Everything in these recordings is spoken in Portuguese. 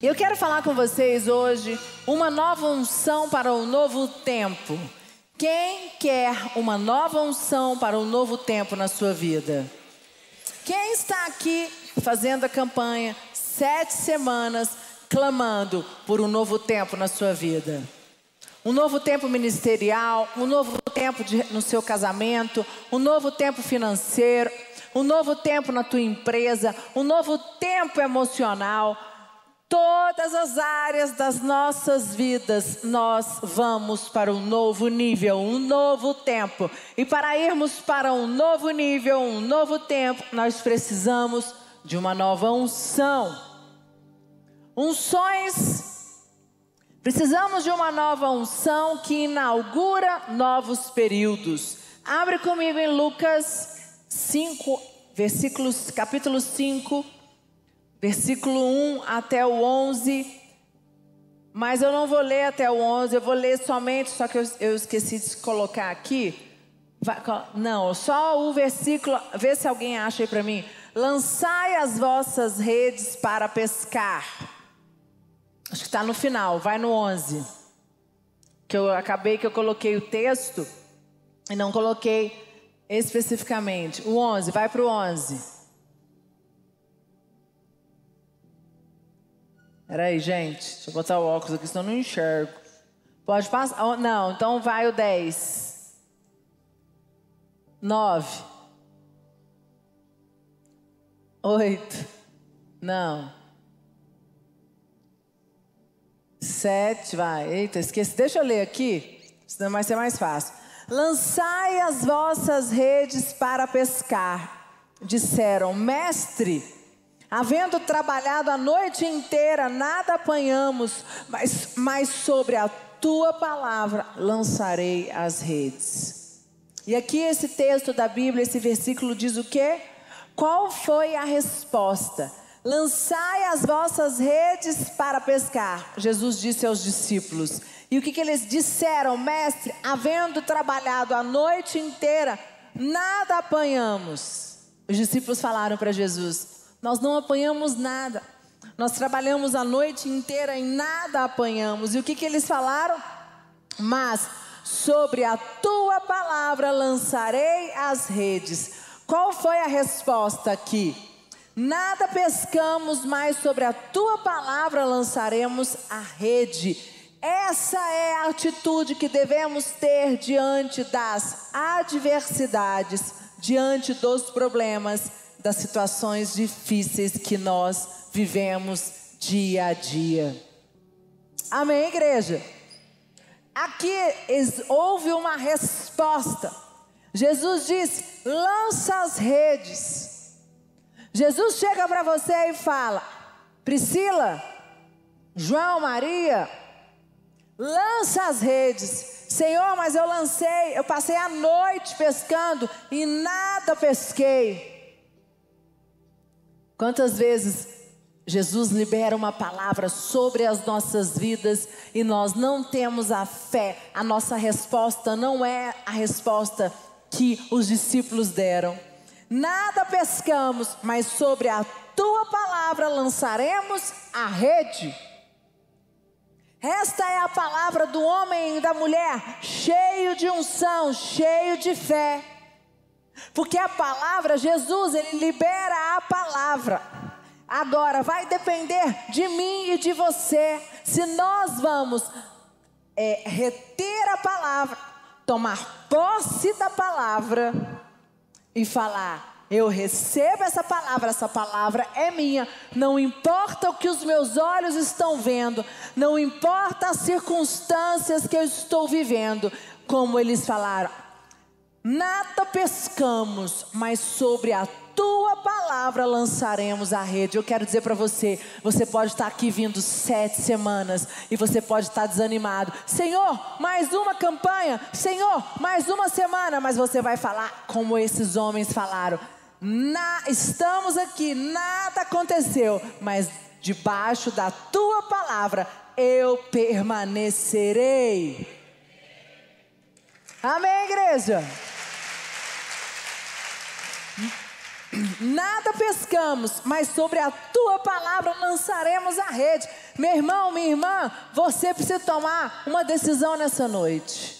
Eu quero falar com vocês hoje uma nova unção para o novo tempo. Quem quer uma nova unção para o novo tempo na sua vida? Quem está aqui fazendo a campanha sete semanas clamando por um novo tempo na sua vida? Um novo tempo ministerial, um novo tempo de, no seu casamento, um novo tempo financeiro, um novo tempo na tua empresa, um novo tempo emocional Todas as áreas das nossas vidas, nós vamos para um novo nível, um novo tempo. E para irmos para um novo nível, um novo tempo, nós precisamos de uma nova unção. Unções, precisamos de uma nova unção que inaugura novos períodos. Abre comigo em Lucas 5, versículos, capítulo 5 versículo 1 até o 11. Mas eu não vou ler até o 11, eu vou ler somente, só que eu, eu esqueci de colocar aqui. Não, só o versículo, vê se alguém acha aí para mim. Lançai as vossas redes para pescar. Acho que está no final, vai no 11. Que eu acabei que eu coloquei o texto e não coloquei especificamente. O 11, vai para o 11. Peraí, gente. Deixa eu botar o óculos aqui, senão eu não enxergo. Pode passar? Oh, não, então vai o 10. 9. 8. Não. 7, vai. Eita, esqueci. Deixa eu ler aqui, senão vai ser mais fácil. Lançai as vossas redes para pescar. Disseram, mestre. Havendo trabalhado a noite inteira, nada apanhamos, mas, mas sobre a tua palavra lançarei as redes. E aqui esse texto da Bíblia, esse versículo diz o quê? Qual foi a resposta? Lançai as vossas redes para pescar. Jesus disse aos discípulos. E o que, que eles disseram? Mestre, havendo trabalhado a noite inteira, nada apanhamos. Os discípulos falaram para Jesus: nós não apanhamos nada. Nós trabalhamos a noite inteira e nada apanhamos. E o que, que eles falaram? Mas sobre a tua palavra lançarei as redes. Qual foi a resposta aqui? Nada pescamos, mas sobre a tua palavra lançaremos a rede. Essa é a atitude que devemos ter diante das adversidades, diante dos problemas das situações difíceis que nós vivemos dia a dia. Amém, igreja? Aqui houve uma resposta. Jesus disse: lança as redes. Jesus chega para você e fala: Priscila, João, Maria, lança as redes. Senhor, mas eu lancei, eu passei a noite pescando e nada pesquei. Quantas vezes Jesus libera uma palavra sobre as nossas vidas e nós não temos a fé, a nossa resposta não é a resposta que os discípulos deram. Nada pescamos, mas sobre a tua palavra lançaremos a rede. Esta é a palavra do homem e da mulher, cheio de unção, cheio de fé. Porque a palavra, Jesus, ele libera a palavra. Agora, vai depender de mim e de você. Se nós vamos é, reter a palavra, tomar posse da palavra e falar: eu recebo essa palavra, essa palavra é minha. Não importa o que os meus olhos estão vendo, não importa as circunstâncias que eu estou vivendo, como eles falaram, Nada pescamos, mas sobre a tua palavra lançaremos a rede. Eu quero dizer para você: você pode estar aqui vindo sete semanas e você pode estar desanimado. Senhor, mais uma campanha. Senhor, mais uma semana. Mas você vai falar como esses homens falaram: Na, estamos aqui, nada aconteceu, mas debaixo da tua palavra eu permanecerei. Amém, igreja? Nada pescamos, mas sobre a tua palavra lançaremos a rede. Meu irmão, minha irmã, você precisa tomar uma decisão nessa noite.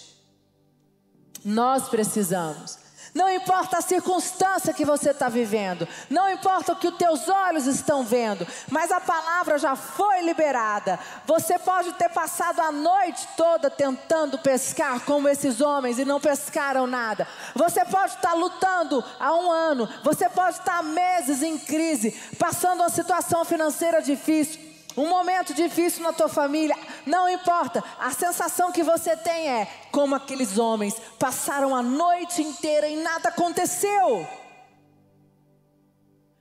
Nós precisamos. Não importa a circunstância que você está vivendo, não importa o que os teus olhos estão vendo, mas a palavra já foi liberada. Você pode ter passado a noite toda tentando pescar como esses homens e não pescaram nada. Você pode estar lutando há um ano, você pode estar meses em crise, passando uma situação financeira difícil um momento difícil na tua família, não importa, a sensação que você tem é como aqueles homens passaram a noite inteira e nada aconteceu.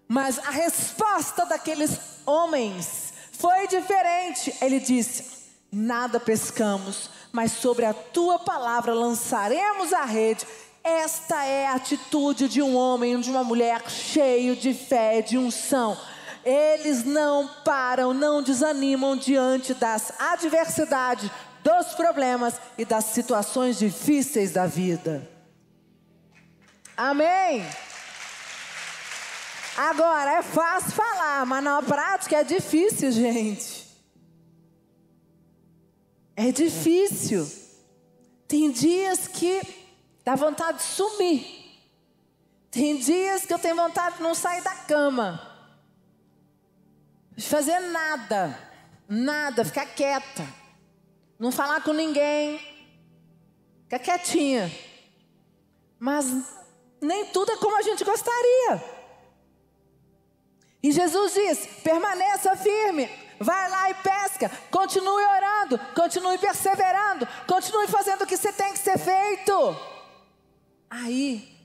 Mas a resposta daqueles homens foi diferente. Ele disse: Nada pescamos, mas sobre a tua palavra lançaremos a rede. Esta é a atitude de um homem, de uma mulher cheio de fé, de unção. Eles não param, não desanimam diante das adversidades, dos problemas e das situações difíceis da vida. Amém? Agora, é fácil falar, mas na prática é difícil, gente. É difícil. Tem dias que dá vontade de sumir. Tem dias que eu tenho vontade de não sair da cama fazer nada, nada, ficar quieta, não falar com ninguém, ficar quietinha. Mas nem tudo é como a gente gostaria. E Jesus diz: permaneça firme, vai lá e pesca, continue orando, continue perseverando, continue fazendo o que você tem que ser feito. Aí,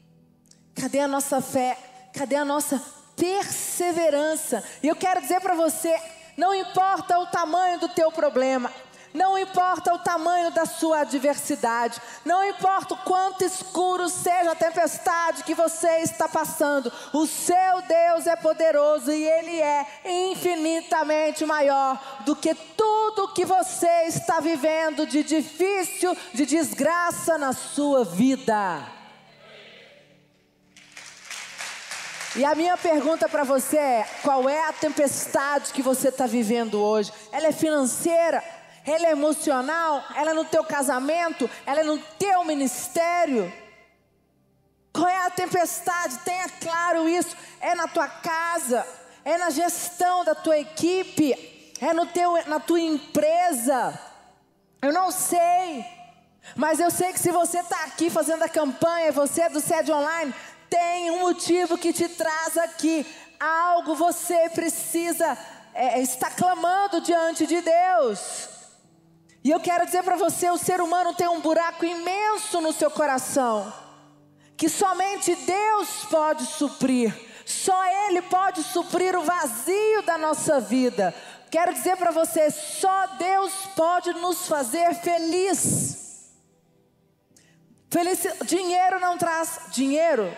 cadê a nossa fé? Cadê a nossa perseverança. E eu quero dizer para você: não importa o tamanho do teu problema, não importa o tamanho da sua adversidade, não importa o quanto escuro seja a tempestade que você está passando, o seu Deus é poderoso e Ele é infinitamente maior do que tudo que você está vivendo de difícil, de desgraça na sua vida. E a minha pergunta para você é: qual é a tempestade que você está vivendo hoje? Ela é financeira? Ela é emocional? Ela é no teu casamento? Ela é no teu ministério? Qual é a tempestade? Tenha claro isso. É na tua casa? É na gestão da tua equipe? É no teu, na tua empresa? Eu não sei. Mas eu sei que se você está aqui fazendo a campanha, você é do sede online, tem um motivo que te traz aqui. Algo você precisa é, estar clamando diante de Deus. E eu quero dizer para você: o ser humano tem um buraco imenso no seu coração, que somente Deus pode suprir, só Ele pode suprir o vazio da nossa vida. Quero dizer para você: só Deus pode nos fazer feliz. Felici dinheiro não traz dinheiro,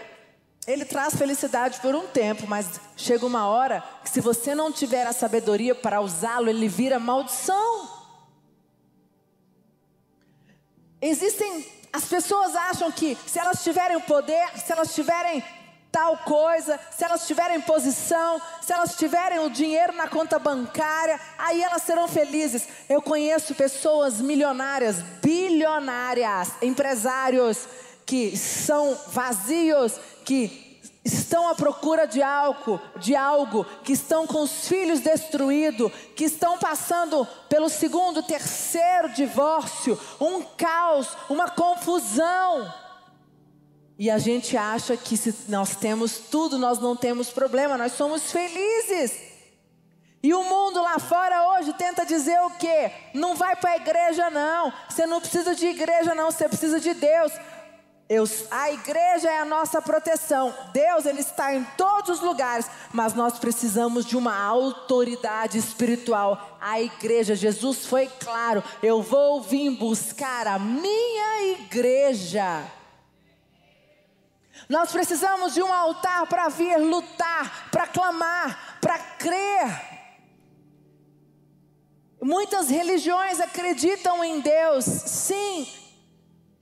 ele traz felicidade por um tempo, mas chega uma hora que se você não tiver a sabedoria para usá-lo, ele vira maldição. Existem, as pessoas acham que se elas tiverem o poder, se elas tiverem tal coisa, se elas tiverem posição, se elas tiverem o dinheiro na conta bancária, aí elas serão felizes. Eu conheço pessoas milionárias, bilionárias, empresários que são vazios, que estão à procura de algo, de algo, que estão com os filhos destruídos, que estão passando pelo segundo, terceiro divórcio, um caos, uma confusão. E a gente acha que se nós temos tudo, nós não temos problema, nós somos felizes. E o mundo lá fora hoje tenta dizer o quê? Não vai para a igreja não. Você não precisa de igreja não, você precisa de Deus. Eu, a igreja é a nossa proteção. Deus ele está em todos os lugares, mas nós precisamos de uma autoridade espiritual. A igreja, Jesus foi claro: eu vou vir buscar a minha igreja. Nós precisamos de um altar para vir lutar, para clamar, para crer. Muitas religiões acreditam em Deus, sim,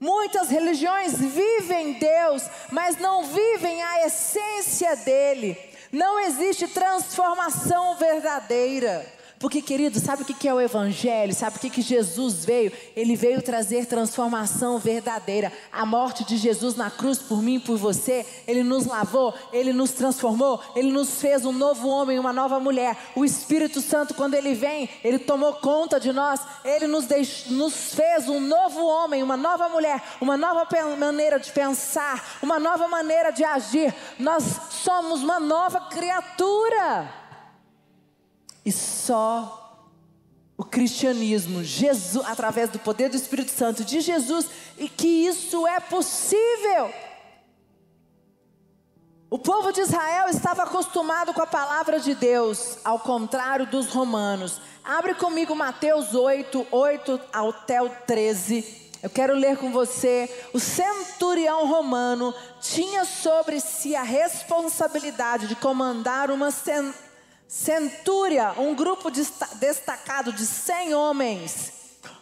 Muitas religiões vivem Deus, mas não vivem a essência dele. Não existe transformação verdadeira. Porque, querido, sabe o que é o Evangelho? Sabe o que Jesus veio? Ele veio trazer transformação verdadeira. A morte de Jesus na cruz por mim e por você, Ele nos lavou, Ele nos transformou, Ele nos fez um novo homem, uma nova mulher. O Espírito Santo, quando Ele vem, Ele tomou conta de nós, Ele nos, nos fez um novo homem, uma nova mulher, uma nova maneira de pensar, uma nova maneira de agir. Nós somos uma nova criatura. E só o cristianismo, Jesus, através do poder do Espírito Santo de Jesus, e que isso é possível. O povo de Israel estava acostumado com a palavra de Deus, ao contrário dos romanos. Abre comigo Mateus 8, 8 até o 13. Eu quero ler com você. O centurião romano tinha sobre si a responsabilidade de comandar uma centurião Centúria, um grupo destacado de 100 homens.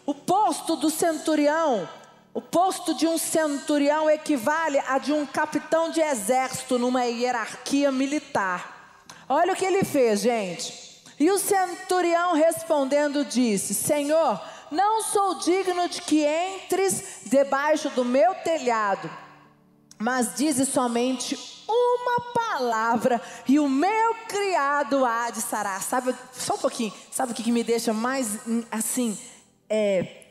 O posto do centurião, o posto de um centurião equivale a de um capitão de exército numa hierarquia militar. Olha o que ele fez, gente. E o centurião respondendo disse: Senhor, não sou digno de que entres debaixo do meu telhado, mas dize somente uma palavra e o meu criado há de sarar. Sabe, só um pouquinho, sabe o que, me deixa mais hum, assim, é,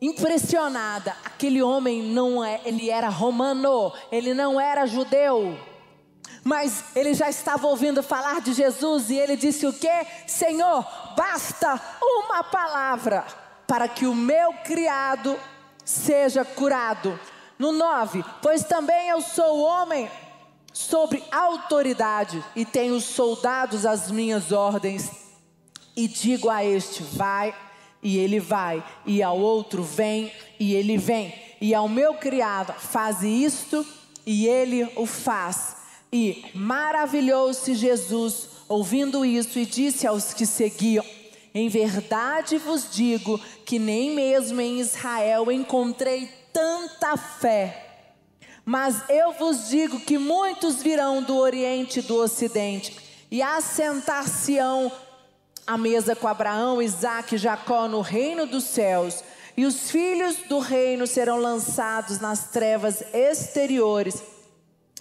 impressionada? Aquele homem não é, ele era romano, ele não era judeu. Mas ele já estava ouvindo falar de Jesus e ele disse o que? Senhor, basta uma palavra para que o meu criado seja curado. No 9, pois também eu sou homem sobre autoridade e tenho soldados às minhas ordens, e digo a este: vai, e ele vai, e ao outro: vem, e ele vem, e ao meu criado: faze isto, e ele o faz. E maravilhou-se Jesus ouvindo isso e disse aos que seguiam: Em verdade vos digo que nem mesmo em Israel encontrei tanta fé. Mas eu vos digo que muitos virão do Oriente e do Ocidente e assentar-se-ão à mesa com Abraão, Isaque e Jacó no reino dos céus. E os filhos do reino serão lançados nas trevas exteriores.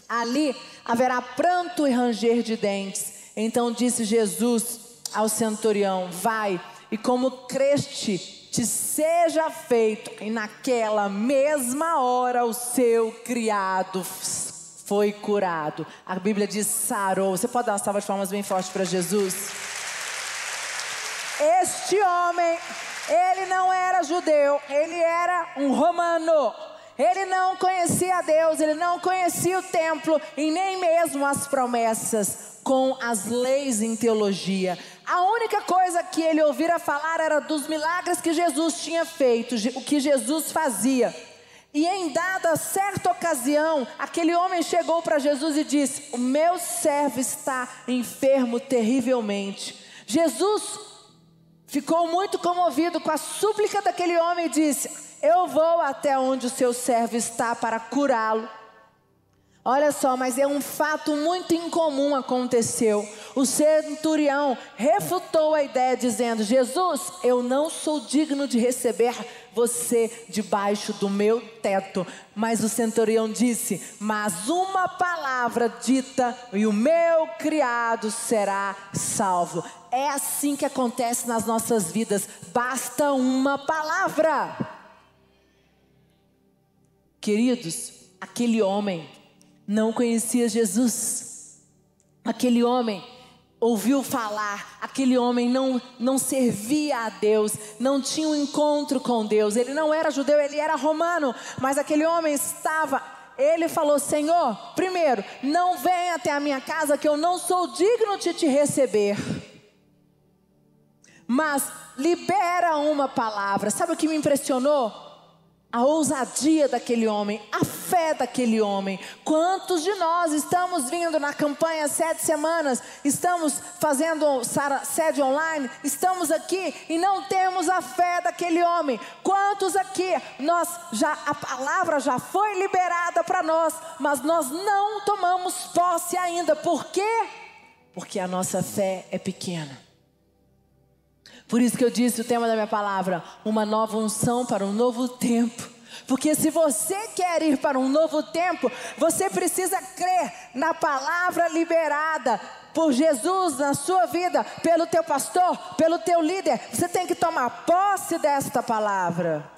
Ali haverá pranto e ranger de dentes. Então disse Jesus ao centurião: Vai, e como creste te seja feito. E naquela mesma hora o seu criado foi curado. A Bíblia diz sarou. Você pode dar uma salva de palmas bem forte para Jesus? Este homem, ele não era judeu, ele era um romano. Ele não conhecia Deus, ele não conhecia o templo e nem mesmo as promessas com as leis em teologia. A única coisa que ele ouvira falar era dos milagres que Jesus tinha feito, o que Jesus fazia. E em dada certa ocasião, aquele homem chegou para Jesus e disse: O meu servo está enfermo terrivelmente. Jesus ficou muito comovido com a súplica daquele homem e disse: Eu vou até onde o seu servo está para curá-lo. Olha só, mas é um fato muito incomum aconteceu. O centurião refutou a ideia dizendo: Jesus, eu não sou digno de receber você debaixo do meu teto. Mas o centurião disse: Mas uma palavra dita e o meu criado será salvo. É assim que acontece nas nossas vidas. Basta uma palavra. Queridos, aquele homem não conhecia Jesus. Aquele homem ouviu falar, aquele homem não, não servia a Deus, não tinha um encontro com Deus. Ele não era judeu, ele era romano, mas aquele homem estava. Ele falou: Senhor, primeiro, não venha até a minha casa, que eu não sou digno de te receber. Mas libera uma palavra. Sabe o que me impressionou? A ousadia daquele homem, a fé daquele homem. Quantos de nós estamos vindo na campanha sete semanas, estamos fazendo sede online, estamos aqui e não temos a fé daquele homem? Quantos aqui nós já a palavra já foi liberada para nós, mas nós não tomamos posse ainda? Por quê? Porque a nossa fé é pequena. Por isso que eu disse o tema da minha palavra: uma nova unção para um novo tempo. Porque se você quer ir para um novo tempo, você precisa crer na palavra liberada por Jesus na sua vida, pelo teu pastor, pelo teu líder. Você tem que tomar posse desta palavra.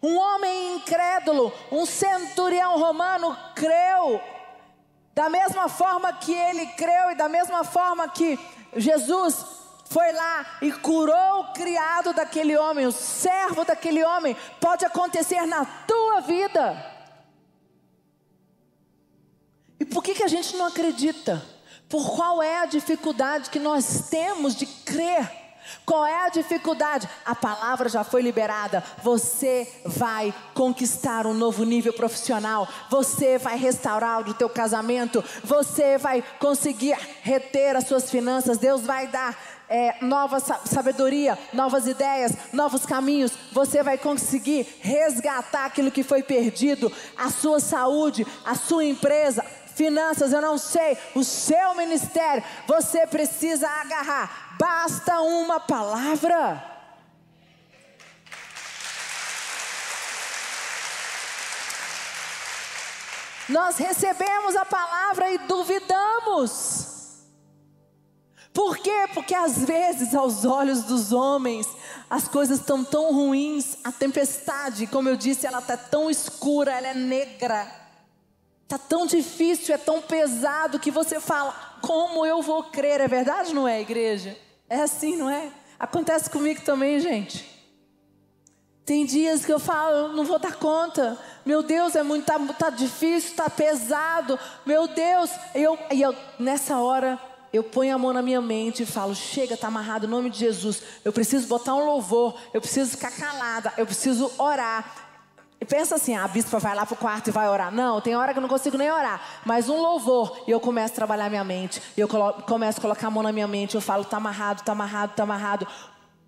Um homem incrédulo, um centurião romano, creu. Da mesma forma que ele creu e da mesma forma que Jesus foi lá e curou o criado daquele homem, o servo daquele homem, pode acontecer na tua vida. E por que, que a gente não acredita? Por qual é a dificuldade que nós temos de crer? Qual é a dificuldade? A palavra já foi liberada. Você vai conquistar um novo nível profissional. Você vai restaurar o teu casamento. Você vai conseguir reter as suas finanças. Deus vai dar é, nova sabedoria, novas ideias, novos caminhos. Você vai conseguir resgatar aquilo que foi perdido, a sua saúde, a sua empresa, finanças, eu não sei, o seu ministério. Você precisa agarrar. Basta uma palavra. Nós recebemos a palavra e duvidamos. Por quê? Porque às vezes, aos olhos dos homens, as coisas estão tão ruins, a tempestade, como eu disse, ela está tão escura, ela é negra, está tão difícil, é tão pesado que você fala: como eu vou crer? É verdade, não é, igreja? É assim, não é? Acontece comigo também, gente. Tem dias que eu falo, não vou dar conta. Meu Deus, é muito, tá, tá difícil, tá pesado. Meu Deus, eu, e eu nessa hora eu ponho a mão na minha mente e falo: chega, está amarrado em nome de Jesus. Eu preciso botar um louvor, eu preciso ficar calada, eu preciso orar. E pensa assim: a bispa vai lá para o quarto e vai orar. Não, tem hora que eu não consigo nem orar. Mas um louvor, e eu começo a trabalhar minha mente. E eu começo a colocar a mão na minha mente. Eu falo: está amarrado, está amarrado, está amarrado.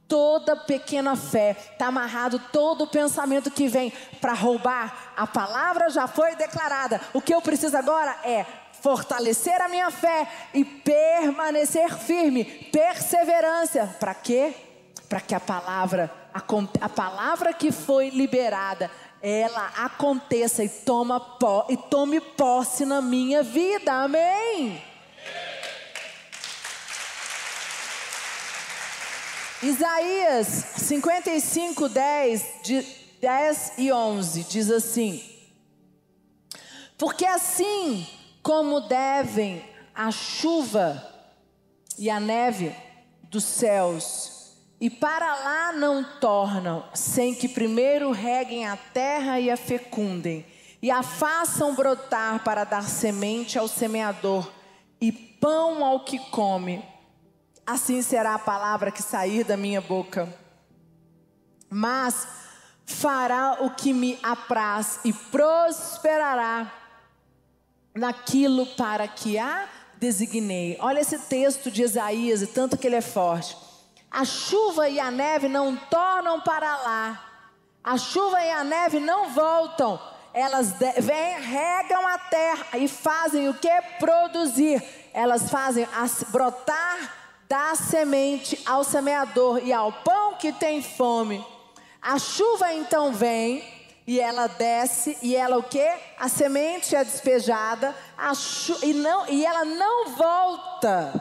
Toda pequena fé, está amarrado todo pensamento que vem para roubar. A palavra já foi declarada. O que eu preciso agora é fortalecer a minha fé e permanecer firme, perseverança. Para quê? Para que a palavra, a, a, palavra que foi liberada, ela aconteça e, toma, e tome posse na minha vida. Amém. Isaías 55, 10, 10 e 11 diz assim: Porque assim como devem a chuva e a neve dos céus, e para lá não tornam, sem que primeiro reguem a terra e a fecundem, e a façam brotar para dar semente ao semeador e pão ao que come. Assim será a palavra que sair da minha boca. Mas fará o que me apraz e prosperará naquilo para que a designei. Olha esse texto de Isaías, e tanto que ele é forte. A chuva e a neve não tornam para lá. A chuva e a neve não voltam. Elas vêm, regam a terra e fazem o que? Produzir. Elas fazem brotar da semente ao semeador e ao pão que tem fome. A chuva então vem e ela desce e ela o que? A semente é despejada e, não, e ela não volta.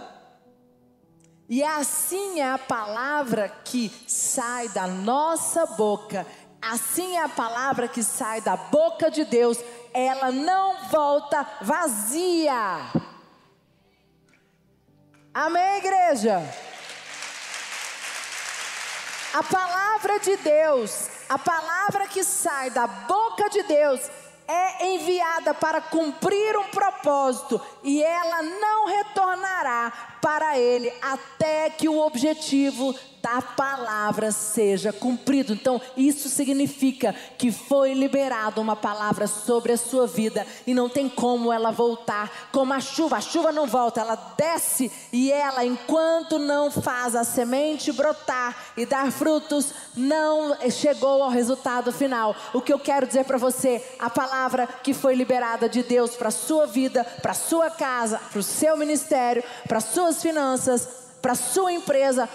E assim é a palavra que sai da nossa boca. Assim é a palavra que sai da boca de Deus. Ela não volta vazia. Amém, igreja? A palavra de Deus, a palavra que sai da boca de Deus é enviada para cumprir um propósito e ela não retornará para ele até que o objetivo da palavra seja cumprido. Então, isso significa que foi liberada uma palavra sobre a sua vida e não tem como ela voltar como a chuva. A chuva não volta, ela desce e ela, enquanto não faz a semente brotar e dar frutos, não chegou ao resultado final. O que eu quero dizer para você, a palavra que foi liberada de Deus para sua vida, para sua casa, para o seu ministério, para as suas finanças, para sua empresa,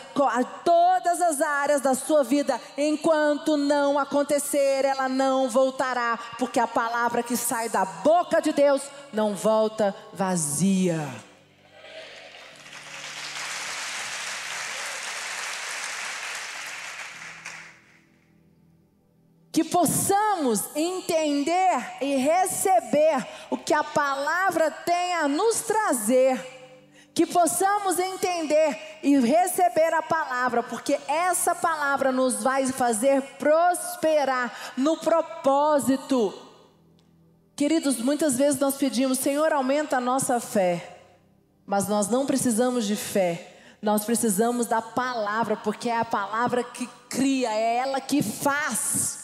todas as áreas da sua vida, enquanto não acontecer, ela não voltará, porque a palavra que sai da boca de Deus não volta vazia. que possamos entender e receber o que a palavra tem a nos trazer que possamos entender e receber a palavra, porque essa palavra nos vai fazer prosperar no propósito. Queridos, muitas vezes nós pedimos, Senhor, aumenta a nossa fé, mas nós não precisamos de fé, nós precisamos da palavra, porque é a palavra que cria, é ela que faz.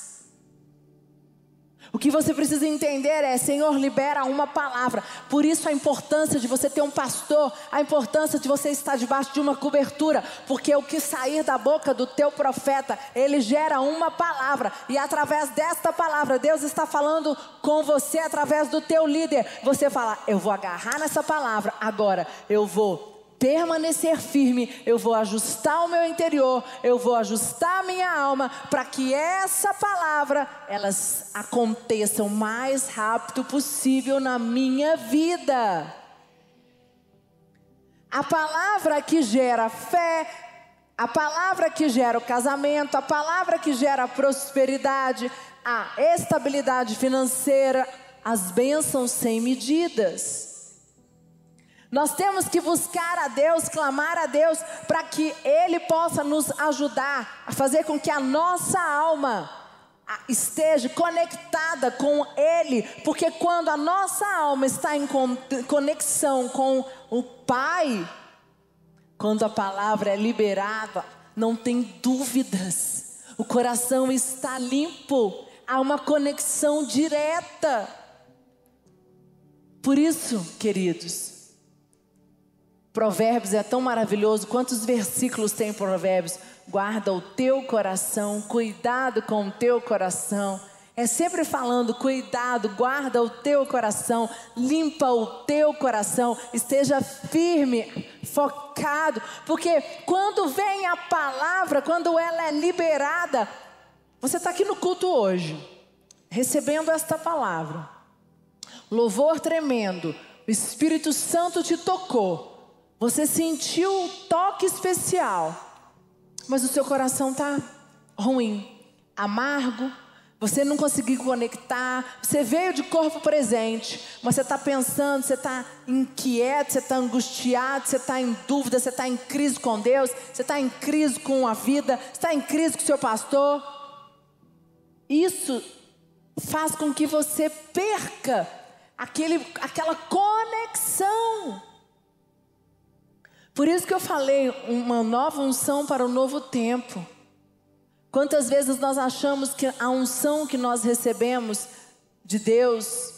O que você precisa entender é, Senhor, libera uma palavra. Por isso a importância de você ter um pastor, a importância de você estar debaixo de uma cobertura, porque o que sair da boca do teu profeta, ele gera uma palavra, e através desta palavra, Deus está falando com você através do teu líder. Você fala: "Eu vou agarrar nessa palavra agora, eu vou permanecer firme, eu vou ajustar o meu interior, eu vou ajustar a minha alma para que essa palavra elas aconteçam o mais rápido possível na minha vida. A palavra que gera fé, a palavra que gera o casamento, a palavra que gera a prosperidade, a estabilidade financeira, as bênçãos sem medidas. Nós temos que buscar a Deus, clamar a Deus, para que Ele possa nos ajudar a fazer com que a nossa alma esteja conectada com Ele, porque quando a nossa alma está em conexão com o Pai, quando a palavra é liberada, não tem dúvidas, o coração está limpo, há uma conexão direta. Por isso, queridos, Provérbios é tão maravilhoso. Quantos versículos tem Provérbios? Guarda o teu coração, cuidado com o teu coração. É sempre falando, cuidado, guarda o teu coração, limpa o teu coração, esteja firme, focado, porque quando vem a palavra, quando ela é liberada, você está aqui no culto hoje, recebendo esta palavra, louvor tremendo, o Espírito Santo te tocou, você sentiu um toque especial, mas o seu coração está ruim, amargo. Você não conseguiu conectar. Você veio de corpo presente, mas você está pensando, você está inquieto, você está angustiado, você está em dúvida, você está em crise com Deus, você está em crise com a vida, você está em crise com o seu pastor. Isso faz com que você perca aquele, aquela conexão. Por isso que eu falei uma nova unção para o novo tempo. Quantas vezes nós achamos que a unção que nós recebemos de Deus,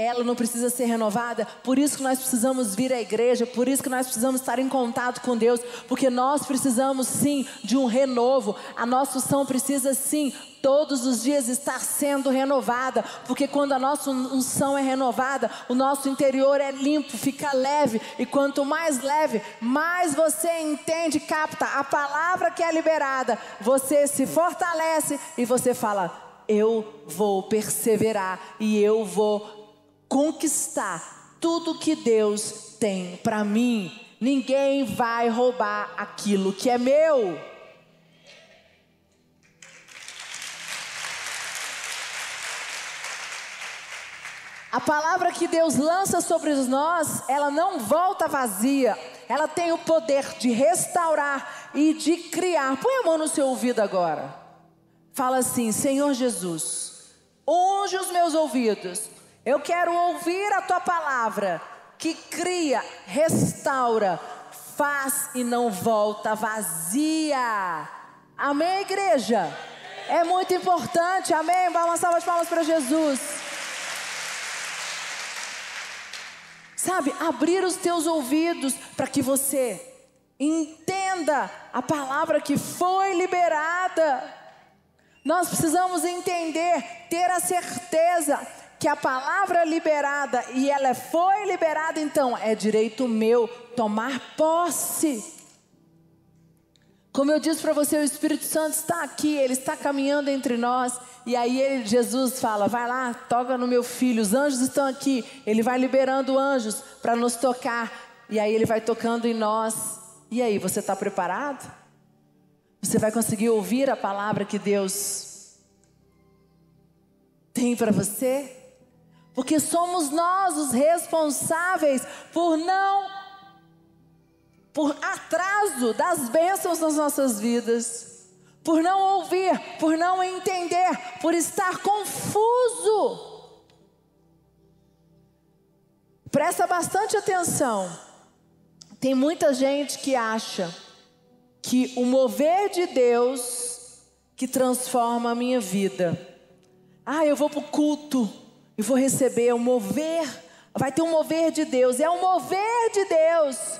ela não precisa ser renovada, por isso que nós precisamos vir à igreja, por isso que nós precisamos estar em contato com Deus, porque nós precisamos sim de um renovo, a nossa unção precisa sim todos os dias estar sendo renovada, porque quando a nossa unção é renovada, o nosso interior é limpo, fica leve, e quanto mais leve, mais você entende, capta a palavra que é liberada, você se fortalece e você fala: Eu vou perseverar e eu vou conquistar tudo que Deus tem para mim. Ninguém vai roubar aquilo que é meu. A palavra que Deus lança sobre nós, ela não volta vazia. Ela tem o poder de restaurar e de criar. Põe a mão no seu ouvido agora. Fala assim: Senhor Jesus, unge os meus ouvidos. Eu quero ouvir a tua palavra que cria, restaura, faz e não volta vazia. Amém, igreja? É muito importante, amém? Vamos uma salva de palmas para Jesus. Sabe, abrir os teus ouvidos para que você entenda a palavra que foi liberada. Nós precisamos entender, ter a certeza que a palavra liberada e ela foi liberada, então é direito meu tomar posse. Como eu disse para você, o Espírito Santo está aqui, ele está caminhando entre nós. E aí ele, Jesus fala: vai lá, toca no meu filho, os anjos estão aqui. Ele vai liberando anjos para nos tocar. E aí ele vai tocando em nós. E aí, você está preparado? Você vai conseguir ouvir a palavra que Deus tem para você? Porque somos nós os responsáveis por não por atraso das bênçãos nas nossas vidas, por não ouvir, por não entender, por estar confuso. Presta bastante atenção. Tem muita gente que acha que o mover de Deus que transforma a minha vida. Ah, eu vou para o culto, e vou receber o mover, vai ter um mover de Deus, é um mover de Deus.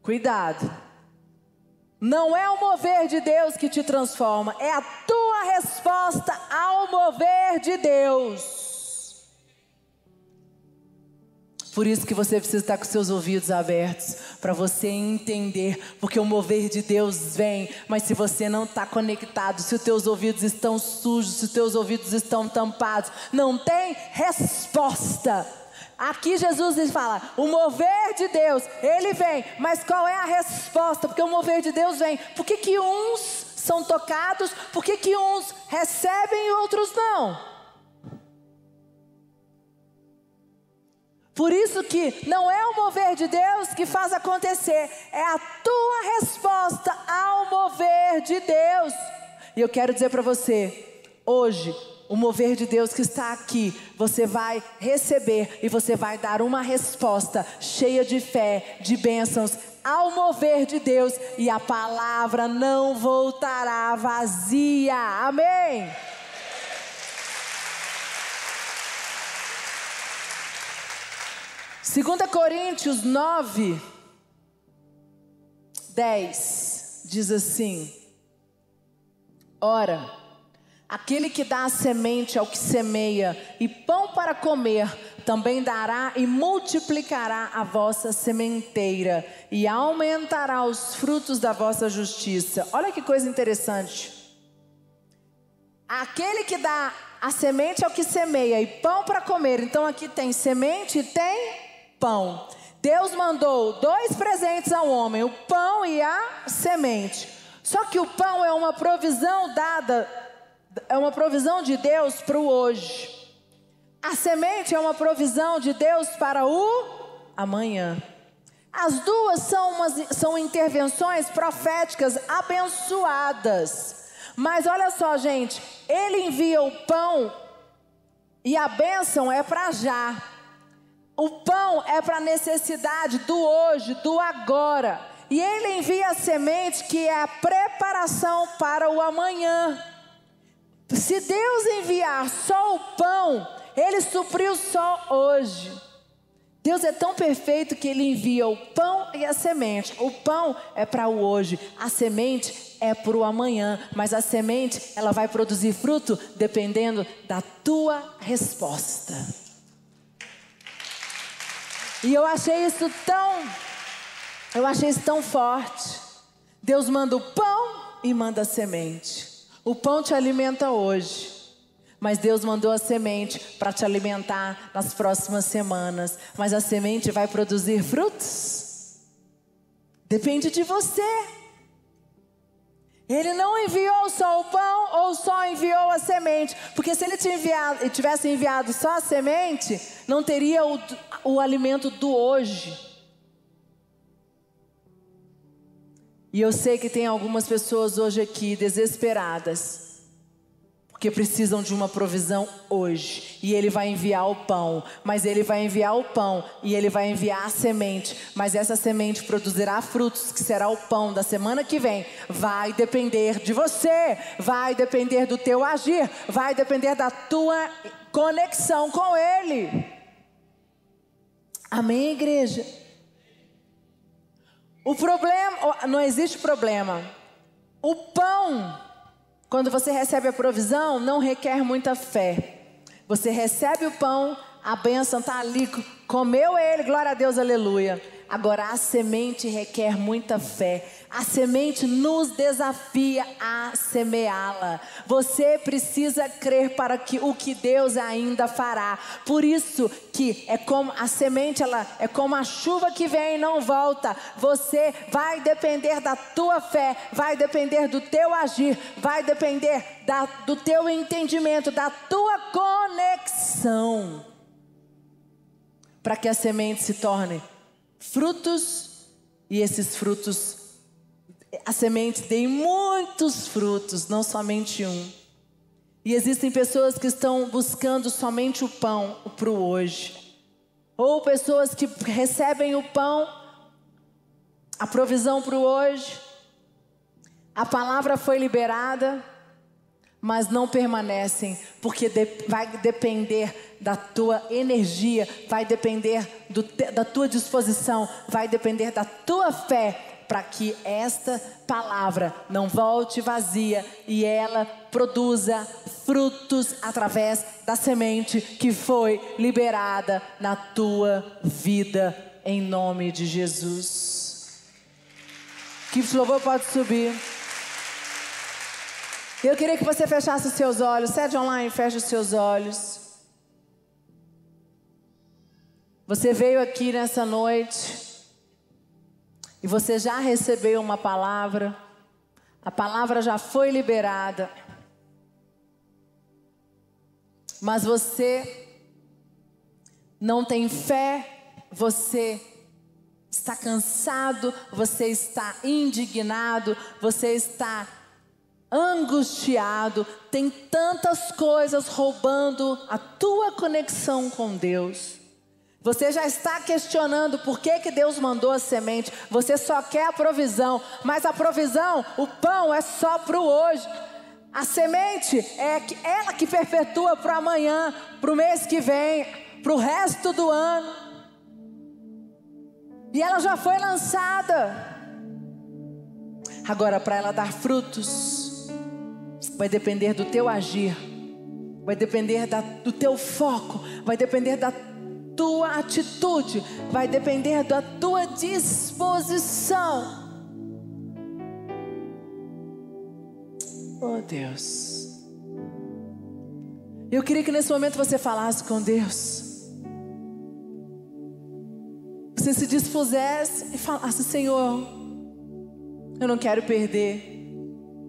Cuidado, não é o mover de Deus que te transforma, é a tua resposta ao mover de Deus. Por isso que você precisa estar com seus ouvidos abertos, para você entender, porque o mover de Deus vem, mas se você não está conectado, se os teus ouvidos estão sujos, se os teus ouvidos estão tampados, não tem resposta. Aqui Jesus fala: o mover de Deus, ele vem, mas qual é a resposta? Porque o mover de Deus vem. Por que, que uns são tocados? Por que, que uns recebem e outros não? Por isso que não é o mover de Deus que faz acontecer, é a tua resposta ao mover de Deus. E eu quero dizer para você, hoje, o mover de Deus que está aqui, você vai receber e você vai dar uma resposta cheia de fé, de bênçãos ao mover de Deus e a palavra não voltará vazia. Amém. 2 Coríntios 9, 10 diz assim: Ora, aquele que dá a semente ao que semeia e pão para comer, também dará e multiplicará a vossa sementeira e aumentará os frutos da vossa justiça. Olha que coisa interessante. Aquele que dá a semente ao que semeia e pão para comer. Então aqui tem semente e tem pão. Deus mandou dois presentes ao homem: o pão e a semente. Só que o pão é uma provisão dada, é uma provisão de Deus para o hoje. A semente é uma provisão de Deus para o amanhã. As duas são, umas, são intervenções proféticas abençoadas. Mas olha só, gente, ele envia o pão e a bênção é para já. O pão é para a necessidade do hoje, do agora. E ele envia a semente que é a preparação para o amanhã. Se Deus enviar só o pão, ele supriu só hoje. Deus é tão perfeito que ele envia o pão e a semente. O pão é para o hoje, a semente é para o amanhã, mas a semente ela vai produzir fruto dependendo da tua resposta. E eu achei isso tão, eu achei isso tão forte. Deus manda o pão e manda a semente. O pão te alimenta hoje. Mas Deus mandou a semente para te alimentar nas próximas semanas. Mas a semente vai produzir frutos? Depende de você. Ele não enviou só o pão ou só enviou a semente. Porque se ele tivesse enviado só a semente, não teria o, o alimento do hoje. E eu sei que tem algumas pessoas hoje aqui desesperadas, porque precisam de uma provisão hoje. E Ele vai enviar o pão, mas Ele vai enviar o pão e Ele vai enviar a semente. Mas essa semente produzirá frutos, que será o pão da semana que vem. Vai depender de você, vai depender do teu agir, vai depender da tua conexão com Ele. Amém, igreja? O problema, não existe problema. O pão quando você recebe a provisão, não requer muita fé. Você recebe o pão, a bênção está ali, comeu ele, glória a Deus, aleluia. Agora, a semente requer muita fé. A semente nos desafia a semeá-la. Você precisa crer para que o que Deus ainda fará. Por isso que é como a semente, ela é como a chuva que vem e não volta. Você vai depender da tua fé, vai depender do teu agir, vai depender da, do teu entendimento, da tua conexão. Para que a semente se torne frutos e esses frutos, a semente dê muitos frutos, não somente um. E existem pessoas que estão buscando somente o pão para o hoje, ou pessoas que recebem o pão, a provisão para o hoje, a palavra foi liberada, mas não permanecem, porque de, vai depender da tua energia, vai depender do, da tua disposição, vai depender da tua fé, para que esta palavra não volte vazia e ela produza frutos através da semente que foi liberada na tua vida, em nome de Jesus. Que louvor pode subir. Eu queria que você fechasse os seus olhos. Sede online, feche os seus olhos. Você veio aqui nessa noite e você já recebeu uma palavra. A palavra já foi liberada. Mas você não tem fé, você está cansado, você está indignado, você está angustiado, tem tantas coisas roubando a tua conexão com Deus. Você já está questionando por que, que Deus mandou a semente. Você só quer a provisão, mas a provisão, o pão é só para o hoje. A semente é ela que perpetua para amanhã, para o mês que vem, para o resto do ano. E ela já foi lançada. Agora, para ela dar frutos, vai depender do teu agir, vai depender da, do teu foco, vai depender da tua atitude, vai depender da tua disposição. Oh Deus. Eu queria que nesse momento você falasse com Deus. Você se dispusesse e falasse: Senhor, eu não quero perder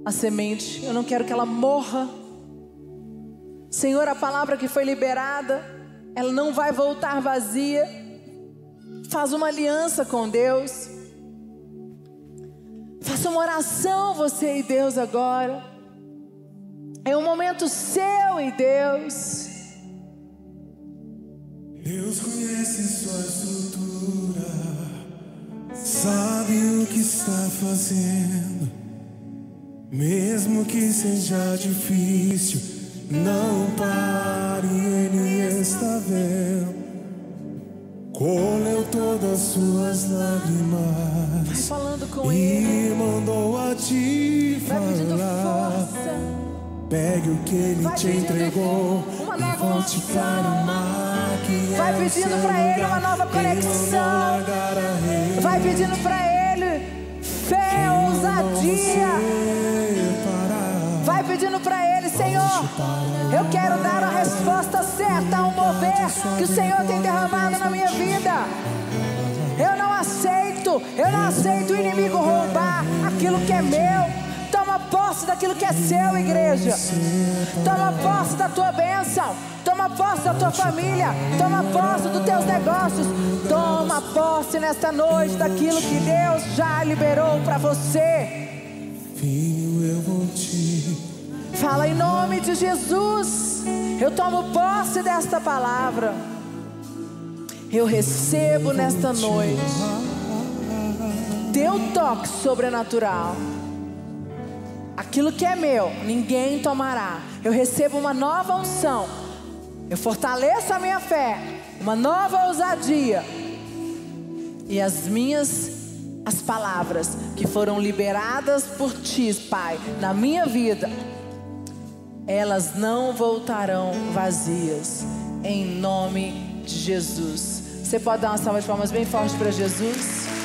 a semente, eu não quero que ela morra. Senhor, a palavra que foi liberada, ela não vai voltar vazia. Faz uma aliança com Deus. Faça uma oração, você e Deus agora. É um momento seu e Deus. Deus conhece sua estrutura, sabe o que está fazendo. Mesmo que seja difícil, não pare, Ele está vendo. Colheu todas suas lágrimas Vai falando com e ele. mandou a Vai pedindo falar. Pegue o que Ele Vai te entregou uma e nova volte unção. para o mar que Vai é pedindo pra Ele uma nova conexão. Vai pedindo para Ele fé, ousadia. Vai pedindo para Ele, Senhor. Eu quero dar a resposta certa ao mover que o Senhor tem derramado na minha vida. Eu não aceito, eu não aceito o inimigo roubar aquilo que é meu. Toma posse daquilo que é seu, igreja. Toma posse da tua bênção. Toma posse da tua família. Toma posse dos teus negócios. Toma posse nesta noite daquilo que Deus já liberou para você. Filho, eu vou te Fala em nome de Jesus. Eu tomo posse desta palavra. Eu recebo nesta noite teu toque sobrenatural. Aquilo que é meu, ninguém tomará. Eu recebo uma nova unção. Eu fortaleço a minha fé, uma nova ousadia. E as minhas as palavras que foram liberadas por ti, Pai, na minha vida, elas não voltarão vazias, em nome de Jesus. Você pode dar uma salva de palmas bem forte para Jesus?